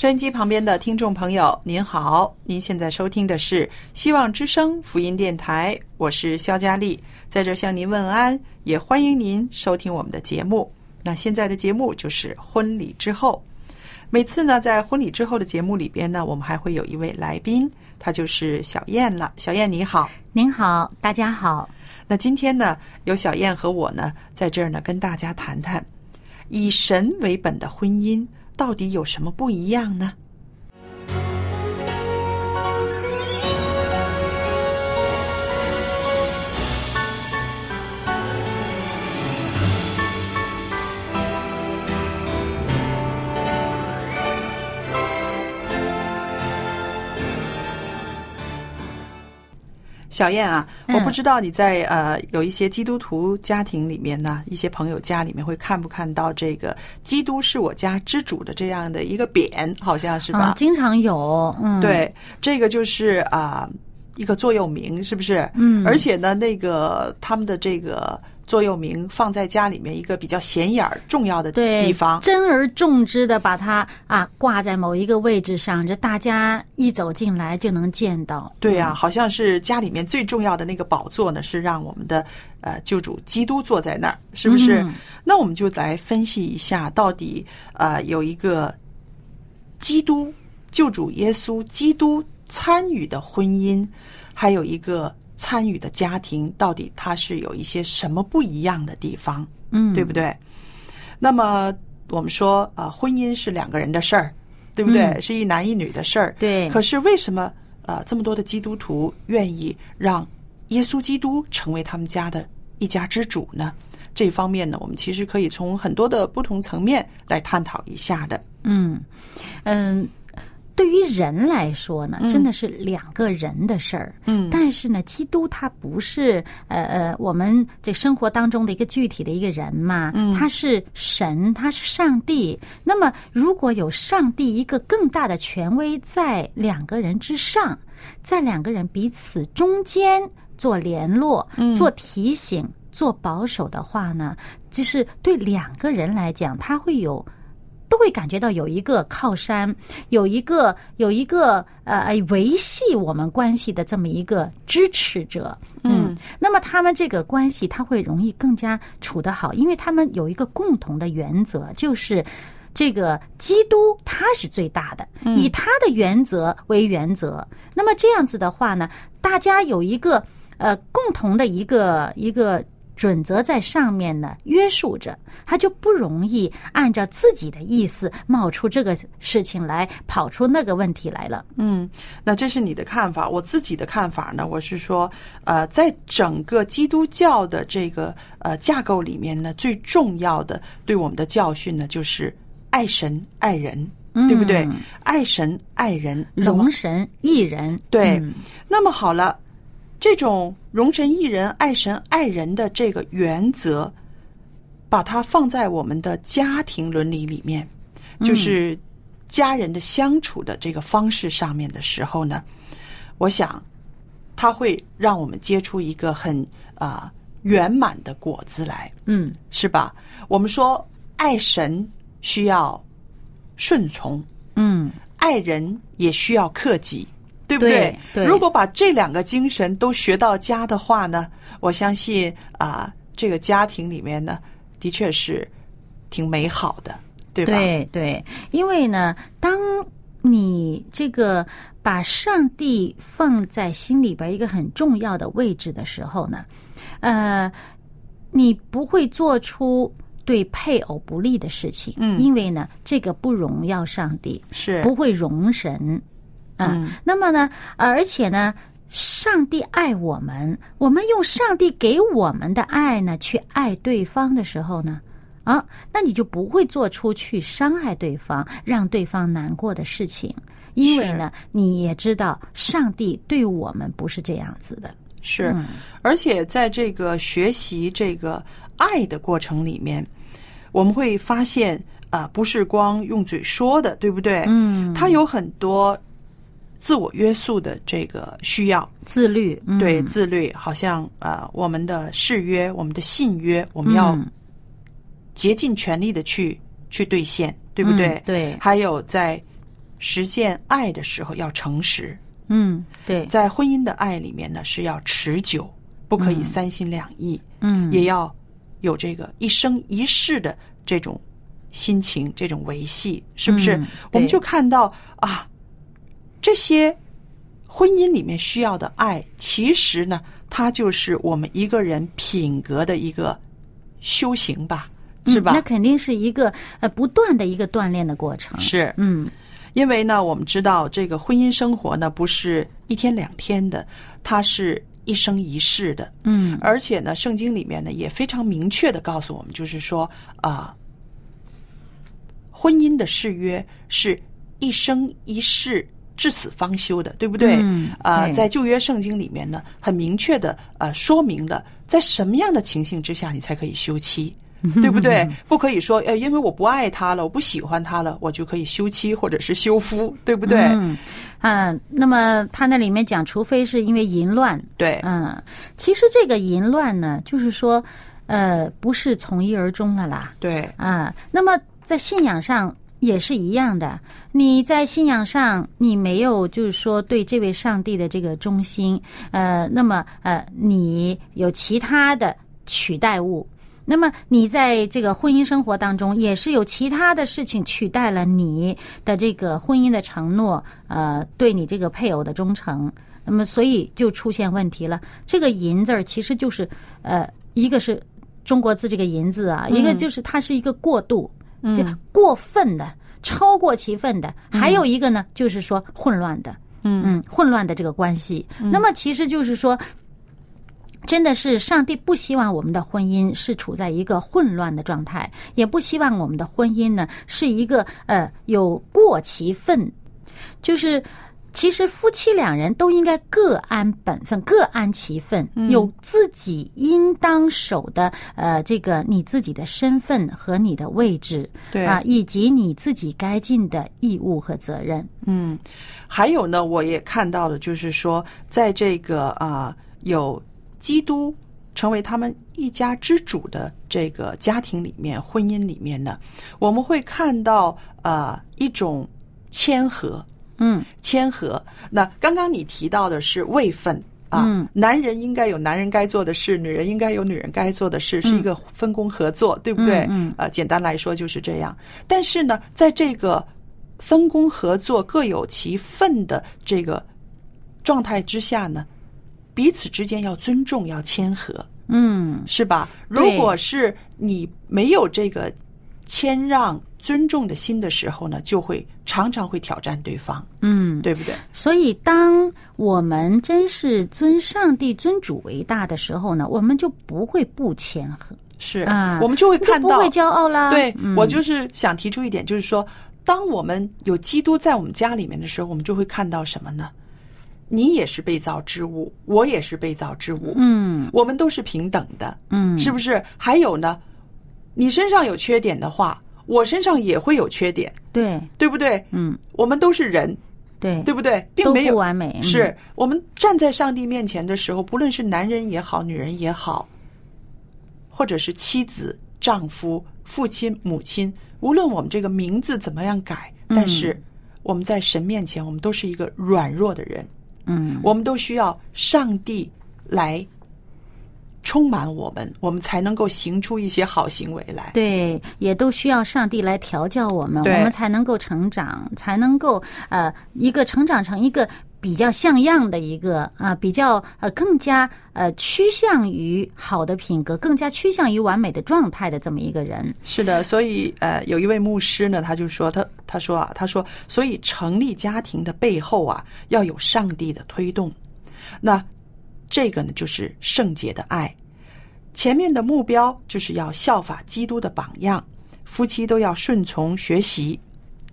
收音机旁边的听众朋友，您好，您现在收听的是希望之声福音电台，我是肖佳丽，在这儿向您问安，也欢迎您收听我们的节目。那现在的节目就是婚礼之后，每次呢，在婚礼之后的节目里边呢，我们还会有一位来宾，他就是小燕了。小燕你好，您好，大家好。那今天呢，有小燕和我呢，在这儿呢，跟大家谈谈以神为本的婚姻到底有什么不一样呢？小燕啊，嗯我不知道你在呃有一些基督徒家庭里面呢，一些朋友家里面会看不看到这个“基督是我家之主”的这样的一个匾，好像是吧？啊，经常有，嗯，，对，这个就是啊、一个座右铭，是不是？嗯而且呢，那个他们的这个座右铭放在家里面一个比较显眼儿、重要的，地方。珍而重之的把它啊挂在某一个位置上，这大家一走进来就能见到。对呀、好像是家里面最重要的那个宝座呢，是让我们的呃救主基督坐在那儿，是不是？嗯那我们就来分析一下，到底呃有一个基督救主耶稣基督参与的婚姻，还有一个参与的家庭，到底它是有一些什么不一样的地方，嗯，对不对？那么我们说啊、呃婚姻是两个人的事儿，对不对？嗯是一男一女的事儿。对可是为什么呃这么多的基督徒愿意让耶稣基督成为他们家的一家之主呢？这方面呢，我们其实可以从很多的不同层面来探讨一下的。嗯嗯，对于人来说呢，嗯真的是两个人的事儿。嗯但是呢，基督他不是呃呃我们这生活当中的一个具体的一个人嘛，嗯他是神，他是上帝。那么如果有上帝一个更大的权威在两个人之上，在两个人彼此中间做联络、嗯做提醒、做保守的话呢，就是对两个人来讲，他会有。都会感觉到有一个靠山，有一个有一个呃维系我们关系的这么一个支持者，嗯，那么他们这个关系他会容易更加处得好，因为他们有一个共同的原则，就是这个基督他是最大的，以他的原则为原则。那么这样子的话呢，大家有一个呃共同的一个一个。准则在上面呢约束着，他就不容易按照自己的意思冒出这个事情来，跑出那个问题来了。嗯，那这是你的看法。我自己的看法呢，我是说，呃，在整个基督教的这个呃架构里面呢，最重要的对我们的教训呢，就是爱神爱人，对不对？爱神爱人，容神一人，对嗯那么好了，这种容神一人、爱神爱人的这个原则，把它放在我们的家庭伦理里面，就是家人的相处的这个方式上面的时候呢，我想它会让我们结出一个很啊、圆满的果子来，嗯。是吧？我们说爱神需要顺从，嗯，爱人也需要克己，对不对？对如果把这两个精神都学到家的话呢，我相信啊、这个家庭里面呢，的确是挺美好的，对吧？对对，因为呢，当你这个把上帝放在心里边一个很重要的位置的时候呢，呃，你不会做出对配偶不利的事情，嗯。因为呢，这个不荣耀上帝，是。不会容神啊、嗯。那么呢，呃而且呢，上帝爱我们，我们用上帝给我们的爱呢，去爱对方的时候呢，啊，那你就不会做出去伤害对方、让对方难过的事情，因为呢，你也知道上帝对我们不是这样子的。是，嗯。而且在这个学习这个爱的过程里面，我们会发现啊、不是光用嘴说的，对不对？嗯，它有很多自我约束的这个需要，自律，嗯、对自律，好像呃，我们的誓约、我们的信约，我们要嗯。竭尽全力的去去兑现，对不对？嗯对。还有在实现爱的时候要诚实，嗯，对，在婚姻的爱里面呢是要持久，不可以三心两意，嗯，也要有这个一生一世的这种心情、这种维系，是不是？嗯我们就看到啊，这些婚姻里面需要的爱，其实呢，它就是我们一个人品格的一个修行吧，是吧？嗯那肯定是一个呃不断的一个锻炼的过程。是，嗯因为呢，我们知道这个婚姻生活呢，不是一天两天的，它是一生一世的。嗯而且呢，圣经里面呢也非常明确的告诉我们，就是说啊、婚姻的誓约是一生一世。至死方休的，对不对？嗯啊、对在旧约圣经里面呢，很明确的呃说明了，在什么样的情形之下你才可以休妻，对不对？不可以说，呃，因为我不爱他了，我不喜欢他了，我就可以休妻或者是休夫，对不对？嗯啊，那么他那里面讲，除非是因为淫乱，对，嗯，其实这个淫乱呢，就是说，呃，不是从一而终的啦，对，啊，那么在信仰上也是一样的。你在信仰上，你没有就是说对这位上帝的这个忠心，呃，那么呃，你有其他的取代物。那么你在这个婚姻生活当中，也是有其他的事情取代了你的这个婚姻的承诺，呃，对你这个配偶的忠诚。那么所以就出现问题了。这个“银”字儿其实就是呃，一个是中国字这个“银”字啊，一个就是它是一个过度，就过分的、超过其分的；还有一个呢，就是说混乱的，嗯嗯，混乱的这个关系。那么其实就是说。真的是上帝不希望我们的婚姻是处在一个混乱的状态，也不希望我们的婚姻呢是一个呃有过其分，就是其实夫妻两人都应该各安本分，各安其分，有自己应当守的呃这个你自己的身份和你的位置，对。啊，以及你自己该尽的义务和责任。嗯，还有呢，我也看到了，就是说，在这个啊、有基督成为他们一家之主的这个家庭里面、婚姻里面呢，我们会看到呃一种谦和，嗯谦和。那刚刚你提到的是位分。啊，嗯男人应该有男人该做的事，女人应该有女人该做的事，是一个分工合作，对不对？嗯嗯呃，简单来说就是这样。但是呢，在这个分工合作、各有其分的这个状态之下呢，彼此之间要尊重、要谦和，嗯是吧？如果是你没有这个谦让、尊重的心的时候呢，就会常常会挑战对方，嗯，对不对？所以，当我们真是尊上帝、尊主为大的时候呢，我们就不会不谦和是啊，我们就会看到不会骄傲啦。对、嗯我就是想提出一点，就是说，当我们有基督在我们家里面的时候，我们就会看到什么呢？你也是被造之物，我也是被造之物，嗯我们都是平等的，嗯，是不是？还有呢，你身上有缺点的话，我身上也会有缺点，对，对不对？嗯，我们都是人，对，对不对？并没有。不完美，嗯。是我们站在上帝面前的时候，不论是男人也好，女人也好，或者是妻子、丈夫、父亲、母亲，无论我们这个名字怎么样改，嗯。但是我们在神面前，我们都是一个软弱的人，嗯，我们都需要上帝来充满我们，我们才能够行出一些好行为来。对，也都需要上帝来调教我们，我们才能够成长，才能够呃一个成长成一个比较像样的一个啊、比较呃更加呃趋向于好的品格，更加趋向于完美的状态的这么一个人。是的，所以呃，有一位牧师呢，他就说他他说啊，他说，所以成立家庭的背后啊，要有上帝的推动。那这个呢，就是圣洁的爱。前面的目标就是要效法基督的榜样，夫妻都要顺从学习，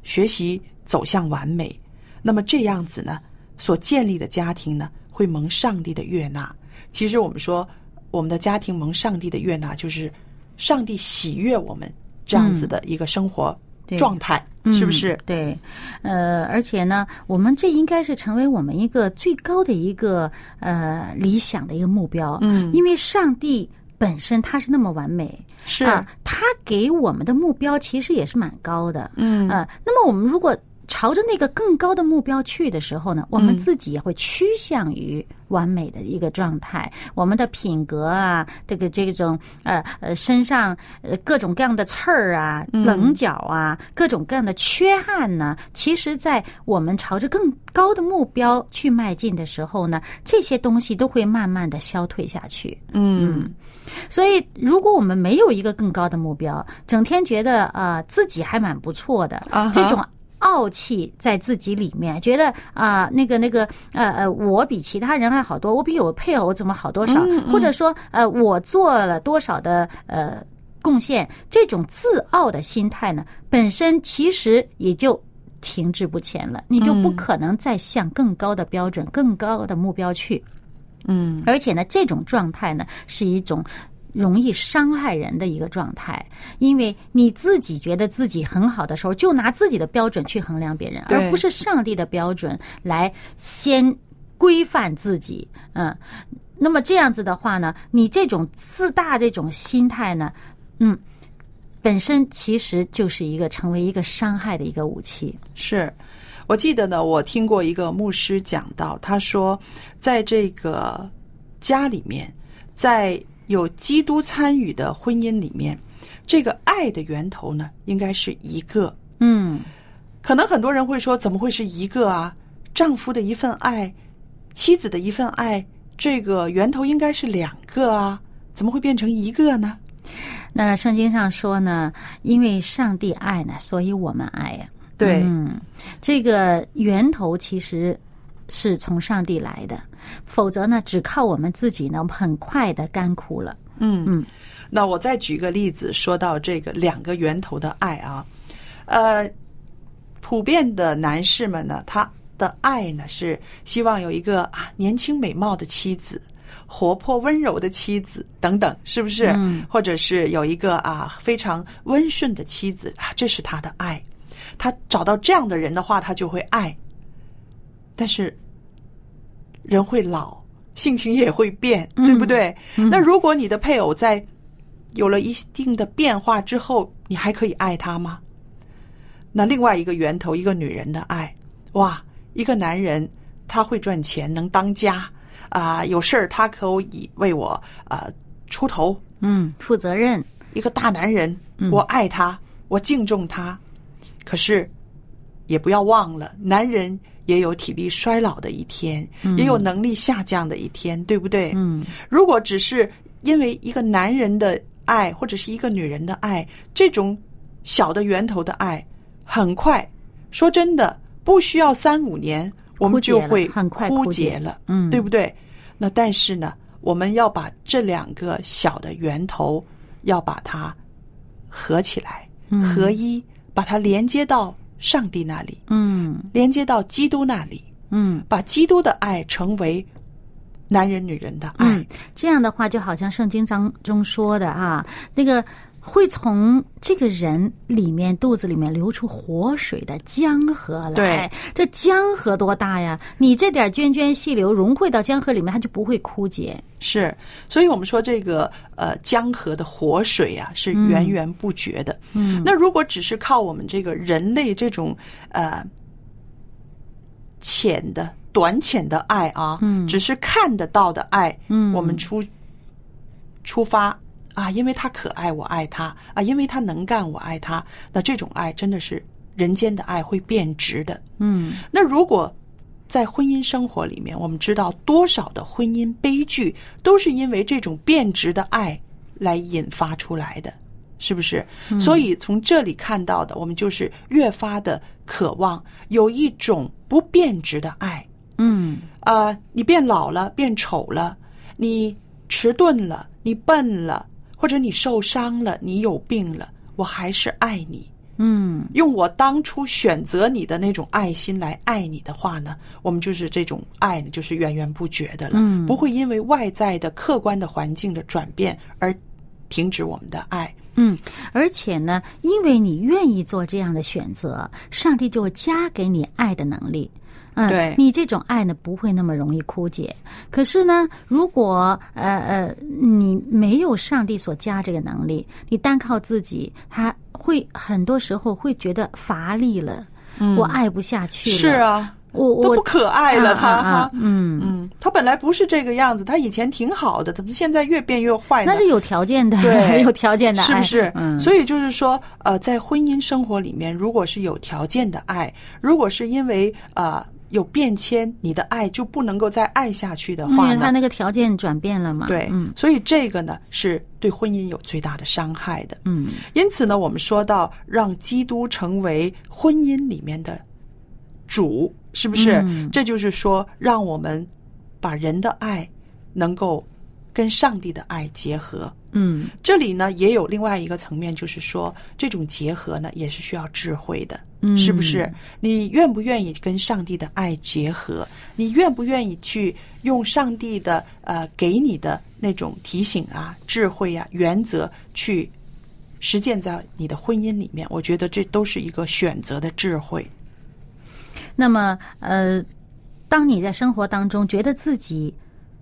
学习走向完美。那么这样子呢，所建立的家庭呢，会蒙上帝的悦纳。其实我们说，我们的家庭蒙上帝的悦纳，就是上帝喜悦我们这样子的一个生活对状态，是不是嗯？对，呃，而且呢，我们这应该是成为我们一个最高的一个呃理想的一个目标。嗯因为上帝本身他是那么完美，是啊，他给我们的目标其实也是蛮高的。嗯呃，那么我们如果朝着那个更高的目标去的时候呢，我们嗯自己也会趋向于完美的一个状态。我们的品格啊，这个这种呃呃身上呃各种各样的刺儿啊、嗯棱角啊、各种各样的缺憾呢，其实，在我们朝着更高的目标去迈进的时候呢，这些东西都会慢慢的消退下去。嗯所以，如果我们没有一个更高的目标，整天觉得啊、呃自己还蛮不错的，这种傲气在自己里面，觉得啊、那个那个呃呃，我比其他人还好多，我比我配偶怎么好多少，或者说呃，我做了多少的呃贡献，这种自傲的心态呢，本身其实也就。停滞不前了，你就不可能再向更高的标准、更高的目标去。嗯而且呢，这种状态呢是一种容易伤害人的一个状态，因为你自己觉得自己很好的时候，就拿自己的标准去衡量别人，而不是上帝的标准来先规范自己。嗯，那么这样子的话呢，你这种自大这种心态呢，嗯。本身其实就是一个成为一个伤害的一个武器。是，我记得呢，我听过一个牧师讲到，他说，在这个家里面，在有基督参与的婚姻里面，这个爱的源头呢，应该是一个。嗯，可能很多人会说，怎么会是一个啊？丈夫的一份爱，妻子的一份爱，这个源头应该是两个啊，怎么会变成一个呢？那圣经上说呢，因为上帝爱呢，所以我们爱呀、对，嗯，这个源头其实是从上帝来的，否则呢，只靠我们自己呢，很快的干枯了。嗯嗯，那我再举个例子，说到这个两个源头的爱啊，呃，普遍的男士们呢，他的爱呢是希望有一个啊年轻美貌的妻子。活泼温柔的妻子等等，是不是？嗯或者是有一个啊非常温顺的妻子啊，这是他的爱。他找到这样的人的话，他就会爱。但是人会老，性情也会变，对不对？那如果你的配偶在有了一定的变化之后，你还可以爱他吗？那另外一个源头，一个女人的爱，哇，一个男人他会赚钱，能当家啊、有事儿他可以为我啊、出头，嗯，负责任。一个大男人，我爱他，我敬重他。可是，也不要忘了，男人也有体力衰老的一天，也有能力下降的一天，对不对？嗯，如果只是因为一个男人的爱，或者是一个女人的爱，这种小的源头的爱，很快，说真的，不需要三五年，我们就会枯竭了嗯。对不对？那但是呢，我们要把这两个小的源头，要把它合起来，嗯。合一，把它连接到上帝那里，嗯连接到基督那里，嗯把基督的爱成为男人女人的爱。嗯，这样的话就好像圣经当中说的啊，那个会从这个人里面肚子里面流出活水的江河来。对，这江河多大呀？你这点涓涓细流融汇到江河里面，它就不会枯竭。是，所以我们说这个呃江河的活水啊是源源不绝的。嗯，那如果只是靠我们这个人类这种呃浅的、短浅的爱啊，嗯只是看得到的爱，嗯我们出出发啊，因为他可爱，我爱他啊，因为他能干，我爱他。那这种爱真的是人间的爱，会变质的。嗯那如果在婚姻生活里面，我们知道多少的婚姻悲剧都是因为这种变质的爱来引发出来的，是不是？所以从这里看到的，我们就是越发的渴望有一种不变质的爱。嗯啊、你变老了，变丑了，你迟钝了，你笨了，或者你受伤了，你有病了，我还是爱你。嗯用我当初选择你的那种爱心来爱你的话呢，我们就是这种爱呢，就是源源不绝的了，嗯不会因为外在的客观的环境的转变而停止我们的爱。嗯，而且呢，因为你愿意做这样的选择，上帝就会加给你爱的能力。嗯，对你这种爱呢不会那么容易枯竭。可是呢，如果呃呃你没有上帝所加这个能力，你单靠自己，他会很多时候会觉得乏力了，我爱不下去了。是，啊，我我都不可爱了，他哈。嗯。嗯，他本来不是这个样子，他以前挺好的，怎么现在越变越坏呢？那是有条件的，对 有条件的，是不是？嗯，所以就是说，呃，在婚姻生活里面，如果是有条件的爱，如果是因为呃有变迁，你的爱就不能够再爱下去的话呢？因为他那个条件转变了嘛。对，嗯所以这个呢是对婚姻有最大的伤害的。嗯因此呢，我们说到让基督成为婚姻里面的主，是不是？嗯这就是说，让我们把人的爱能够跟上帝的爱结合。嗯这里呢，也有另外一个层面，就是说，这种结合呢，也是需要智慧的，嗯是不是？你愿不愿意跟上帝的爱结合？你愿不愿意去用上帝的呃给你的那种提醒啊、智慧啊、原则去实践在你的婚姻里面？我觉得这都是一个选择的智慧。那么呃，当你在生活当中觉得自己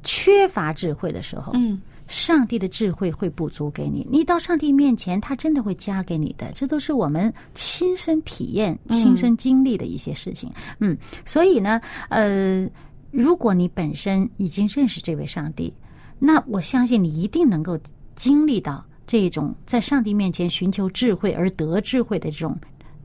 缺乏智慧的时候，嗯，上帝的智慧会补足给你。你到上帝面前，他真的会加给你的。这都是我们亲身体验、亲身经历的一些事情。嗯，所以呢，呃，如果你本身已经认识这位上帝，那我相信你一定能够经历到这种在上帝面前寻求智慧而得智慧的这种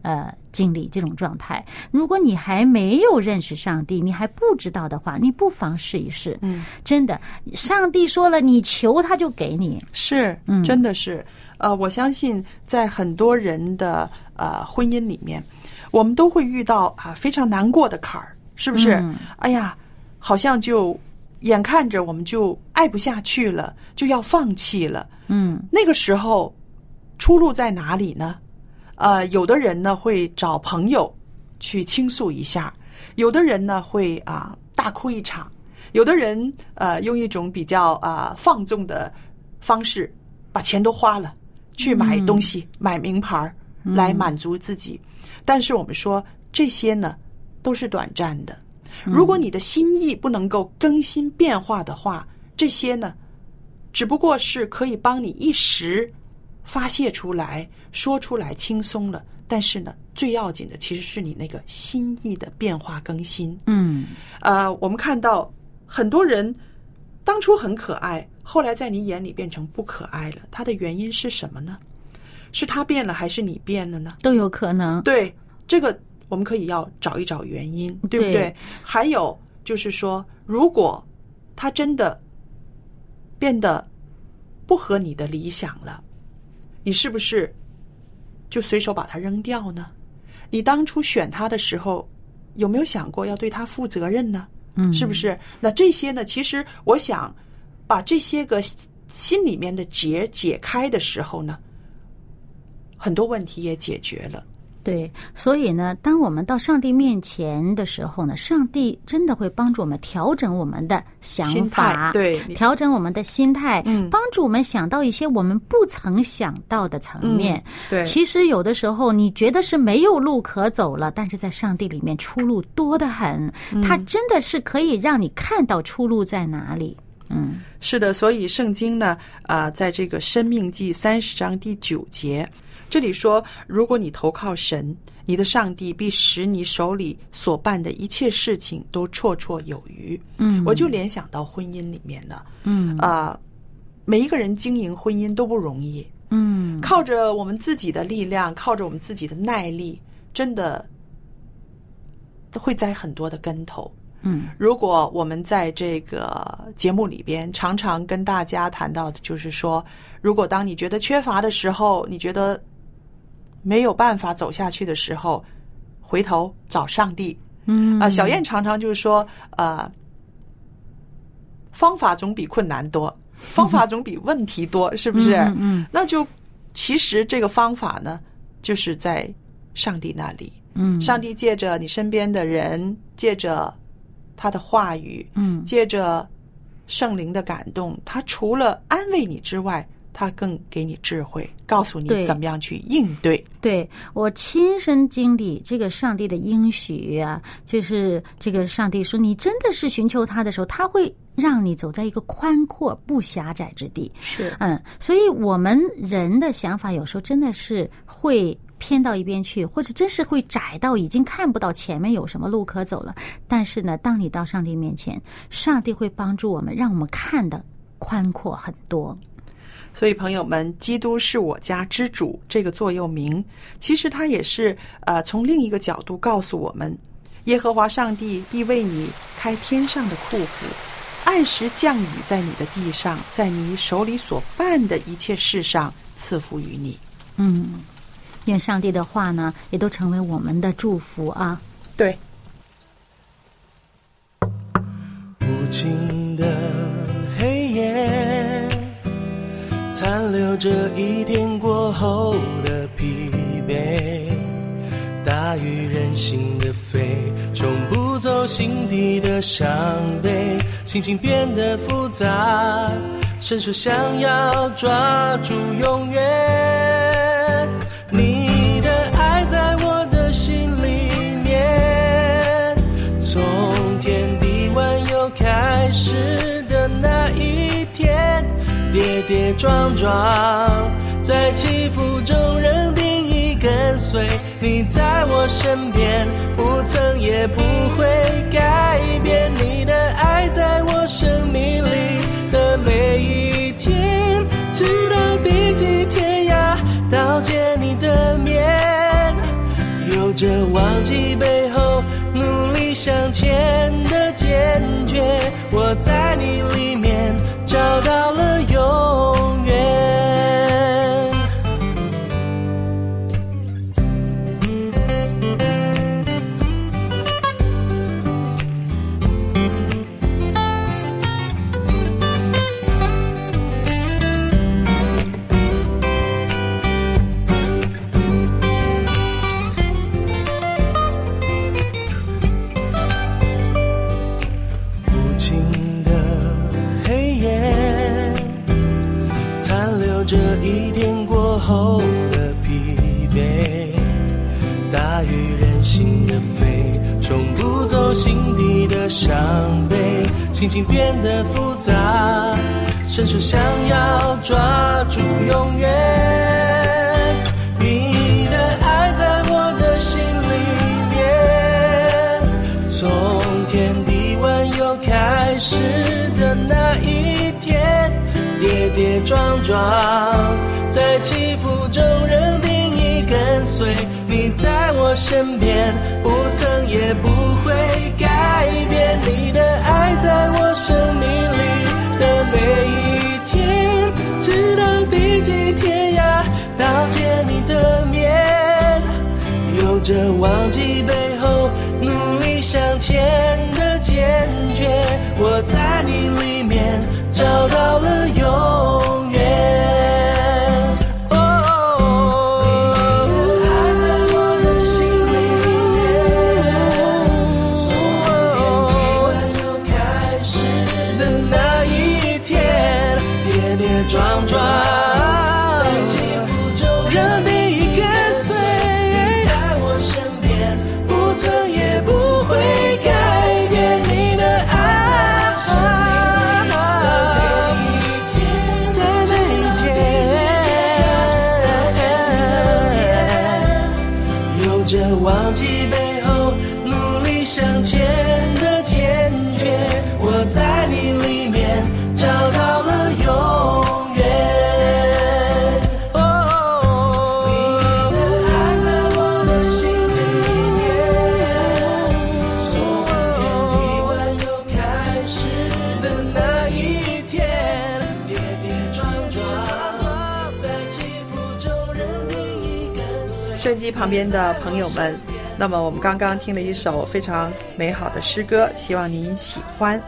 呃经历这种状态。如果你还没有认识上帝，你还不知道的话，你不妨试一试。嗯，真的，上帝说了，你求他就给你。是，嗯真的是，呃，我相信在很多人的呃婚姻里面，我们都会遇到啊非常难过的坎儿，是不是？嗯哎呀，好像就眼看着我们就爱不下去了，就要放弃了。嗯那个时候，出路在哪里呢？呃，有的人呢会找朋友去倾诉一下，有的人呢会啊大哭一场，有的人呃用一种比较啊放纵的方式，把钱都花了，去买东西、买名牌儿来满足自己。但是我们说这些呢都是短暂的，如果你的心意不能够更新变化的话，这些呢只不过是可以帮你一时发泄出来、说出来轻松了。但是呢，最要紧的其实是你那个心意的变化更新。嗯呃，我们看到很多人当初很可爱，后来在你眼里变成不可爱了，它的原因是什么呢？是他变了，还是你变了呢？都有可能。对，这个我们可以要找一找原因，对不对？对还有就是说，如果他真的变得不合你的理想了，你是不是就随手把它扔掉呢？你当初选他的时候，有没有想过要对他负责任呢？嗯，是不是？那这些呢？其实我想把这些个心里面的结解开的时候呢，很多问题也解决了。对，所以呢，当我们到上帝面前的时候呢，上帝真的会帮助我们调整我们的想法，对。调整我们的心态，嗯。帮助我们想到一些我们不曾想到的层面。嗯对。其实有的时候你觉得是没有路可走了，但是在上帝里面出路多得很，嗯。他真的是可以让你看到出路在哪里。嗯。是的，所以圣经呢，啊、在这个《生命记》三十章第九节，这里说：如果你投靠神，你的上帝必使你手里所办的一切事情都绰绰有余。嗯。我就联想到婚姻里面呢，嗯。啊、每一个人经营婚姻都不容易，嗯。靠着我们自己的力量，靠着我们自己的耐力，真的都会栽很多的跟头。嗯。如果我们在这个节目里边常常跟大家谈到的，就是说，如果当你觉得缺乏的时候，你觉得没有办法走下去的时候，回头找上帝。嗯啊、小燕常常就是说，呃，方法总比困难多，方法总比问题多，是不是？嗯嗯那就其实这个方法呢，就是在上帝那里。嗯上帝借着你身边的人，借着他的话语，嗯借着圣灵的感动，他除了安慰你之外，他更给你智慧，告诉你怎么样去应对。对我亲身经历这个上帝的应许啊，就是这个上帝说，你真的是寻求他的时候，他会让你走在一个宽阔不狭窄之地。是嗯，所以我们人的想法有时候真的是会偏到一边去，或者真是会窄到已经看不到前面有什么路可走了。但是呢，当你到上帝面前，上帝会帮助我们，让我们看的宽阔很多。所以，朋友们，“基督是我家之主”这个座右铭，其实它也是呃从另一个角度告诉我们，耶和华上帝必为你开天上的库府，按时降雨在你的地上，在你手里所办的一切事上赐福于你。嗯，愿上帝的话呢，也都成为我们的祝福啊。对，留着一天过后的疲惫。大雨任性的飞，冲不走心底的伤悲，心情变得复杂，伸手想要抓住永远。跌跌撞撞，在起伏中认定义跟随。你在我身边，不曾也不会改变。你的爱在我生命里的每一天，直到地极天涯，到见你的面。有着忘记背后，努力向前的坚决，我在你里面找到了是想要抓住永远。你的爱在我的心里面，从天地万有开始的那一天，跌跌撞撞，在起伏中认定你跟随。你在我身边，不曾也不会改忘记旁边的朋友们，那么我们刚刚听了一首非常美好的诗歌，希望您喜欢。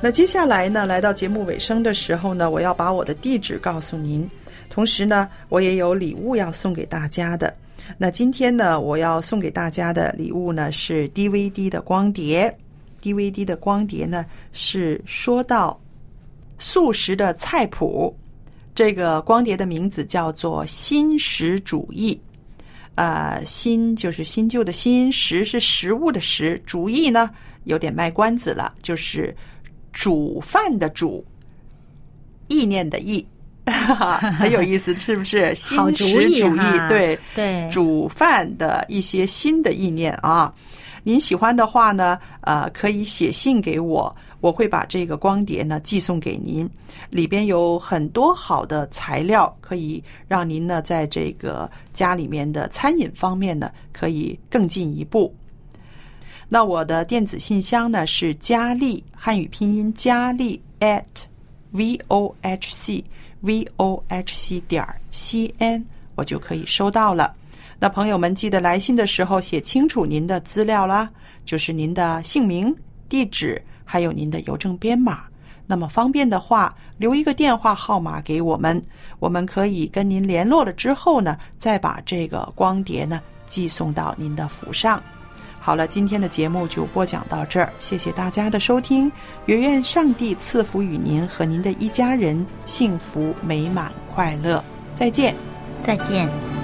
那接下来呢，来到节目尾声的时候呢，我要把我的地址告诉您，同时呢，我也有礼物要送给大家的。那今天呢，我要送给大家的礼物呢是 DVD 的光碟，DVD 的光碟呢是说到素食的菜谱，这个光碟的名字叫做新食主义。呃，新就是新旧的新，食是食物的食，主意呢有点卖关子了，就是煮饭的煮，意念的意，很有意思，是不是？新食主义，对对煮饭的一些新的意念啊。您喜欢的话呢，呃，可以写信给我，我会把这个光碟呢寄送给您。里边有很多好的材料，可以让您呢在这个家里面的餐饮方面呢可以更进一步。那我的电子信箱呢是佳丽，汉语拼音佳丽 at v o h c v o h c 点 c n，我就可以收到了。那朋友们记得来信的时候写清楚您的资料啦，就是您的姓名、地址，还有您的邮政编码。那么方便的话，留一个电话号码给我们，我们可以跟您联络了之后呢，再把这个光碟呢寄送到您的府上。好了，今天的节目就播讲到这儿，谢谢大家的收听，也愿上帝赐福与您和您的一家人幸福美满快乐，再见。再见。